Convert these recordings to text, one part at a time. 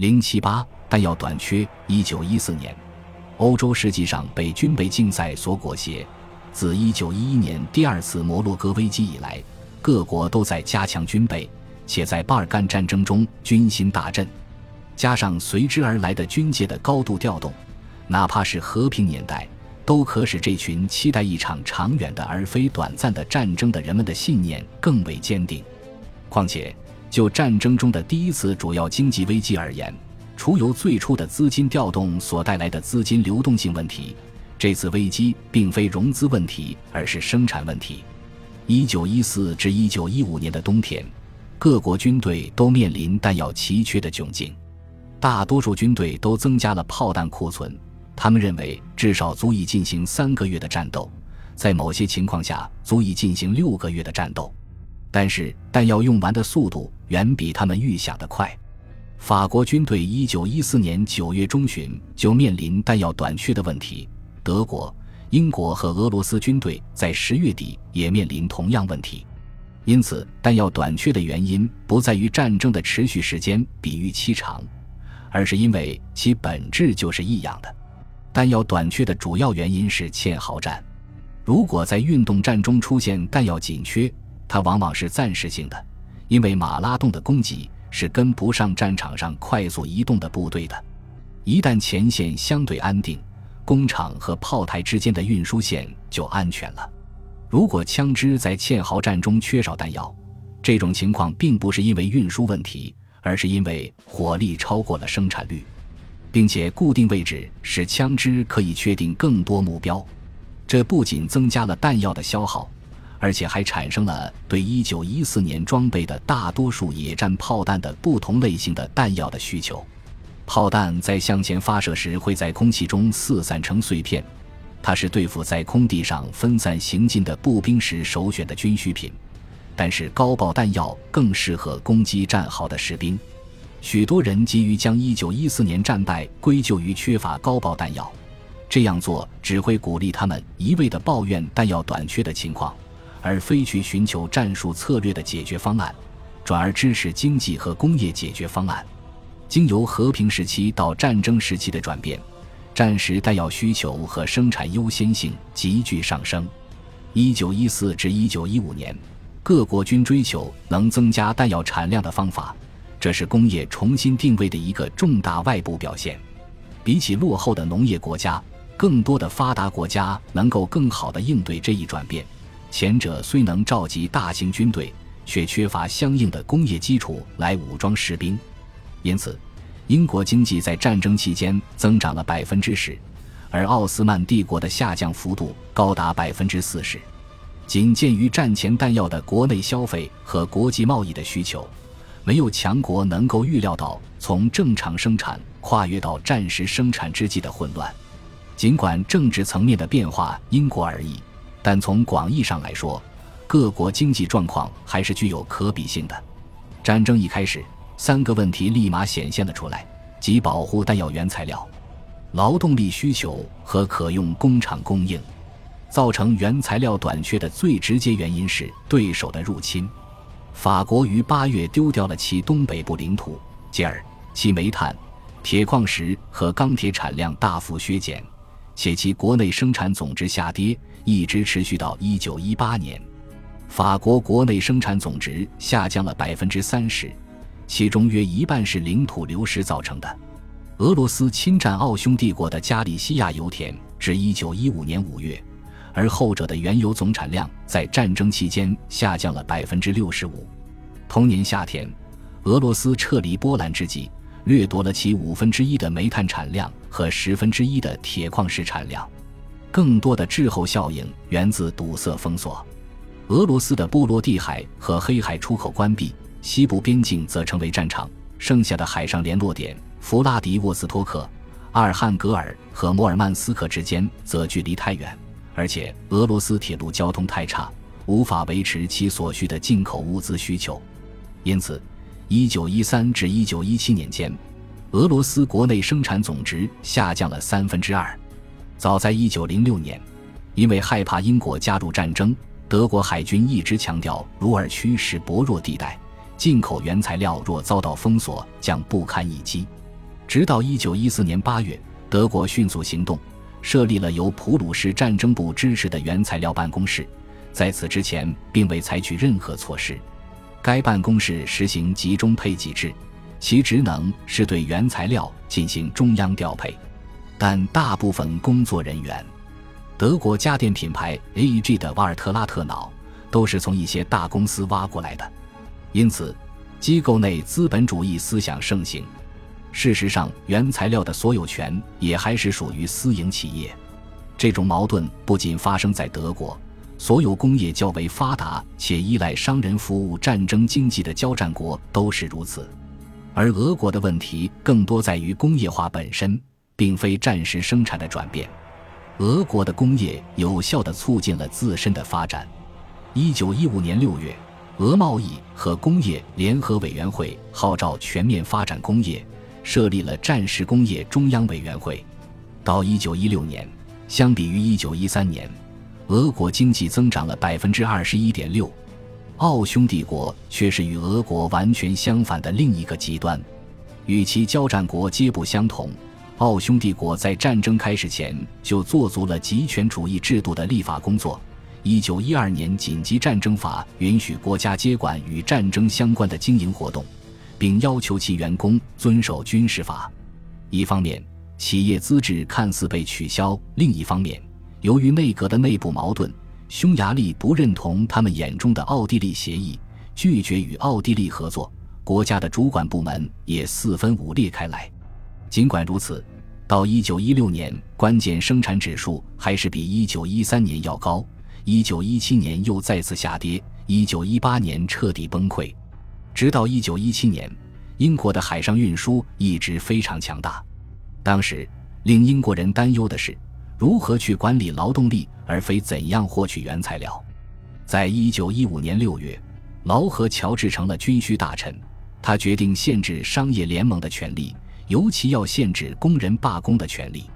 零七八弹药短缺。一九一四年，欧洲实际上被军备竞赛所裹挟。自一九一一年第二次摩洛哥危机以来，各国都在加强军备，且在巴尔干战争中军心大振。加上随之而来的军界的高度调动，哪怕是和平年代，都可使这群期待一场长远的而非短暂的战争的人们的信念更为坚定。况且，就战争中的第一次主要经济危机而言，除由最初的资金调动所带来的资金流动性问题，这次危机并非融资问题，而是生产问题。一九一四至一九一五年的冬天，各国军队都面临弹药奇缺的窘境，大多数军队都增加了炮弹库存，他们认为至少足以进行三个月的战斗，在某些情况下足以进行六个月的战斗。但是弹药用完的速度远比他们预想的快。法国军队一九一四年九月中旬就面临弹药短缺的问题，德国、英国和俄罗斯军队在十月底也面临同样问题。因此，弹药短缺的原因不在于战争的持续时间比预期长，而是因为其本质就是异样的。弹药短缺的主要原因是堑壕战。如果在运动战中出现弹药紧缺，它往往是暂时性的，因为马拉洞的供给是跟不上战场上快速移动的部队的。一旦前线相对安定，工厂和炮台之间的运输线就安全了。如果枪支在堑壕战中缺少弹药，这种情况并不是因为运输问题，而是因为火力超过了生产率，并且固定位置使枪支可以确定更多目标。这不仅增加了弹药的消耗。而且还产生了对1914年装备的大多数野战炮弹的不同类型的弹药的需求。炮弹在向前发射时会在空气中四散成碎片，它是对付在空地上分散行进的步兵时首选的军需品。但是高爆弹药更适合攻击战壕的士兵。许多人急于将1914年战败归咎于缺乏高爆弹药，这样做只会鼓励他们一味地抱怨弹药短缺的情况。而非去寻求战术策略的解决方案，转而支持经济和工业解决方案。经由和平时期到战争时期的转变，战时弹药需求和生产优先性急剧上升。一九一四至一九一五年，各国均追求能增加弹药产量的方法，这是工业重新定位的一个重大外部表现。比起落后的农业国家，更多的发达国家能够更好地应对这一转变。前者虽能召集大型军队，却缺乏相应的工业基础来武装士兵，因此，英国经济在战争期间增长了百分之十，而奥斯曼帝国的下降幅度高达百分之四十。仅鉴于战前弹药的国内消费和国际贸易的需求，没有强国能够预料到从正常生产跨越到战时生产之际的混乱。尽管政治层面的变化因国而异。但从广义上来说，各国经济状况还是具有可比性的。战争一开始，三个问题立马显现了出来：即保护弹药原材料、劳动力需求和可用工厂供应。造成原材料短缺的最直接原因是对手的入侵。法国于八月丢掉了其东北部领土，继而其煤炭、铁矿石和钢铁产量大幅削减。且其国内生产总值下跌，一直持续到一九一八年。法国国内生产总值下降了百分之三十，其中约一半是领土流失造成的。俄罗斯侵占奥匈帝国的加利西亚油田至一九一五年五月，而后者的原油总产量在战争期间下降了百分之六十五。同年夏天，俄罗斯撤离波兰之际。掠夺了其五分之一的煤炭产量和十分之一的铁矿石产量，更多的滞后效应源自堵塞封锁。俄罗斯的波罗的海和黑海出口关闭，西部边境则成为战场。剩下的海上联络点弗拉迪沃斯托克、阿尔汉格尔和摩尔曼斯克之间则距离太远，而且俄罗斯铁路交通太差，无法维持其所需的进口物资需求，因此。一九一三至一九一七年间，俄罗斯国内生产总值下降了三分之二。早在一九零六年，因为害怕英国加入战争，德国海军一直强调鲁尔区是薄弱地带，进口原材料若遭到封锁将不堪一击。直到一九一四年八月，德国迅速行动，设立了由普鲁士战争部支持的原材料办公室。在此之前，并未采取任何措施。该办公室实行集中配给制，其职能是对原材料进行中央调配，但大部分工作人员，德国家电品牌 AEG 的瓦尔特拉特瑙都是从一些大公司挖过来的，因此机构内资本主义思想盛行。事实上，原材料的所有权也还是属于私营企业。这种矛盾不仅发生在德国。所有工业较为发达且依赖商人服务战争经济的交战国都是如此，而俄国的问题更多在于工业化本身，并非战时生产的转变。俄国的工业有效地促进了自身的发展。一九一五年六月，俄贸易和工业联合委员会号召全面发展工业，设立了战时工业中央委员会。到一九一六年，相比于一九一三年。俄国经济增长了百分之二十一点六，奥匈帝国却是与俄国完全相反的另一个极端。与其交战国皆不相同，奥匈帝国在战争开始前就做足了极权主义制度的立法工作。一九一二年紧急战争法允许国家接管与战争相关的经营活动，并要求其员工遵守军事法。一方面，企业资质看似被取消；另一方面，由于内阁的内部矛盾，匈牙利不认同他们眼中的奥地利协议，拒绝与奥地利合作。国家的主管部门也四分五裂开来。尽管如此，到一九一六年，关键生产指数还是比一九一三年要高。一九一七年又再次下跌，一九一八年彻底崩溃。直到一九一七年，英国的海上运输一直非常强大。当时令英国人担忧的是。如何去管理劳动力，而非怎样获取原材料？在一九一五年六月，劳合乔治成了军需大臣，他决定限制商业联盟的权利，尤其要限制工人罢工的权利。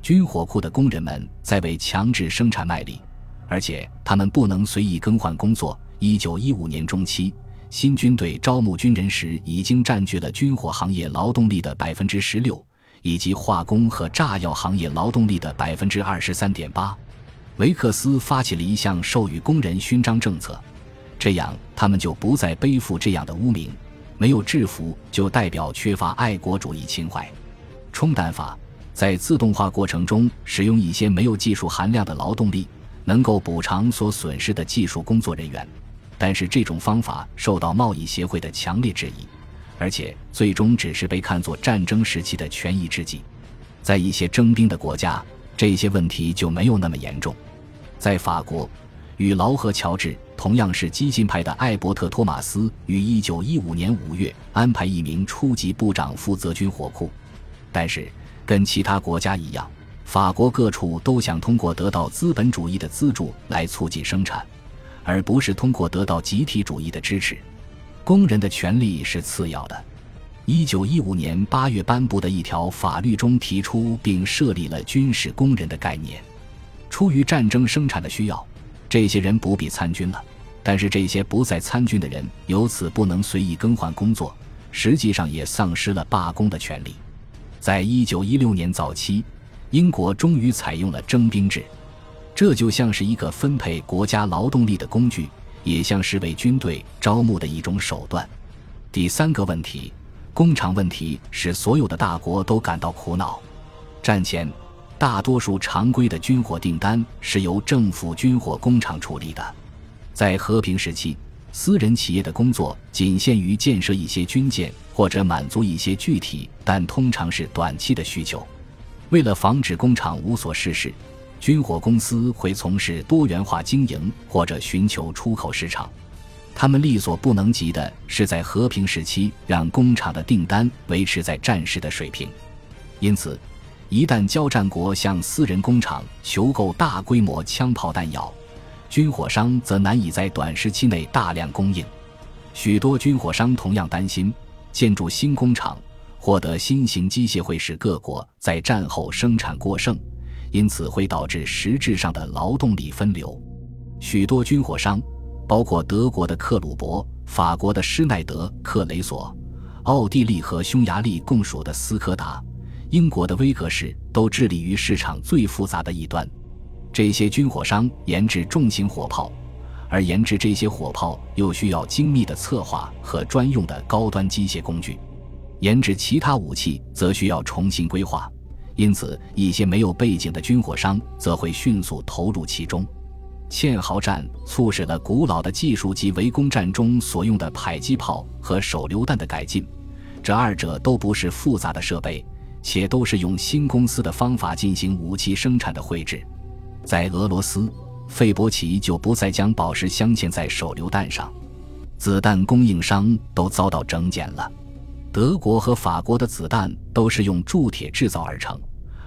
军火库的工人们在为强制生产卖力，而且他们不能随意更换工作。一九一五年中期，新军队招募军人时已经占据了军火行业劳动力的百分之十六。以及化工和炸药行业劳动力的百分之二十三点八，维克斯发起了一项授予工人勋章政策，这样他们就不再背负这样的污名：没有制服就代表缺乏爱国主义情怀。冲淡法在自动化过程中使用一些没有技术含量的劳动力，能够补偿所损失的技术工作人员，但是这种方法受到贸易协会的强烈质疑。而且最终只是被看作战争时期的权宜之计，在一些征兵的国家，这些问题就没有那么严重。在法国，与劳合乔治同样是激进派的艾伯特·托马斯于1915年5月安排一名初级部长负责军火库，但是跟其他国家一样，法国各处都想通过得到资本主义的资助来促进生产，而不是通过得到集体主义的支持。工人的权利是次要的。一九一五年八月颁布的一条法律中提出并设立了军事工人的概念。出于战争生产的需要，这些人不必参军了。但是这些不再参军的人由此不能随意更换工作，实际上也丧失了罢工的权利。在一九一六年早期，英国终于采用了征兵制，这就像是一个分配国家劳动力的工具。也像是为军队招募的一种手段。第三个问题，工厂问题使所有的大国都感到苦恼。战前，大多数常规的军火订单是由政府军火工厂处理的。在和平时期，私人企业的工作仅限于建设一些军舰或者满足一些具体但通常是短期的需求。为了防止工厂无所事事。军火公司会从事多元化经营，或者寻求出口市场。他们力所不能及的是在和平时期让工厂的订单维持在战时的水平。因此，一旦交战国向私人工厂求购大规模枪炮弹药，军火商则难以在短时期内大量供应。许多军火商同样担心，建筑新工厂、获得新型机械会使各国在战后生产过剩。因此会导致实质上的劳动力分流。许多军火商，包括德国的克虏伯、法国的施耐德、克雷索、奥地利和匈牙利共属的斯柯达、英国的威格士都致力于市场最复杂的一端。这些军火商研制重型火炮，而研制这些火炮又需要精密的策划和专用的高端机械工具。研制其他武器则需要重新规划，因此一些没有背景的军火商则会迅速投入其中。堑壕战促使了古老的技术及围攻战中所用的迫击炮和手榴弹的改进，这二者都不是复杂的设备，且都是用新公司的方法进行武器生产的绘制。在俄罗斯，费伯奇就不再将宝石镶嵌在手榴弹上。子弹供应商都遭到整减了。德国和法国的子弹都是用铸铁制造而成，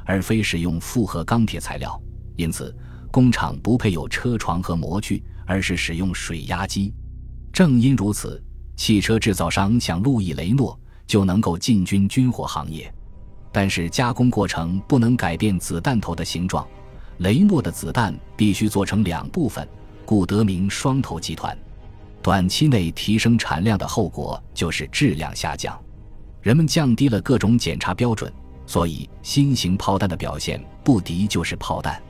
而非使用复合钢铁材料，因此工厂不配有车床和模具，而是使用水压机。正因如此，汽车制造商像路易雷诺就能够进军军火行业。但是加工过程不能改变子弹头的形状。雷诺的子弹必须做成两部分，故得名双头集团。短期内提升产量的后果就是质量下降，人们降低了各种检查标准，所以新型炮弹的表现不敌就是炮弹。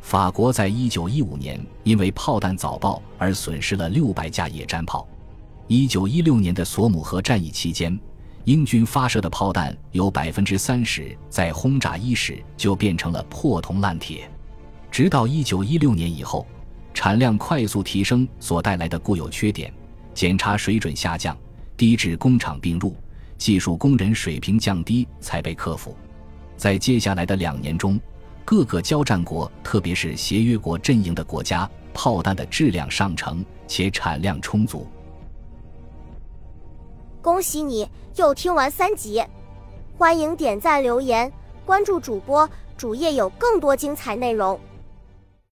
法国在一九一五年因为炮弹早爆而损失了六百架野战炮。一九一六年的索姆河战役期间，英军发射的炮弹有百分之三十在轰炸伊始就变成了破铜烂铁。直到一九一六年以后，产量快速提升所带来的固有缺点、检查水准下降、低质工厂并入、技术工人水平降低才被克服。在接下来的两年中，各个交战国，特别是协约国阵营的国家，炮弹的质量上乘且产量充足。恭喜你又听完三集，欢迎点赞、留言、关注主播，主页有更多精彩内容。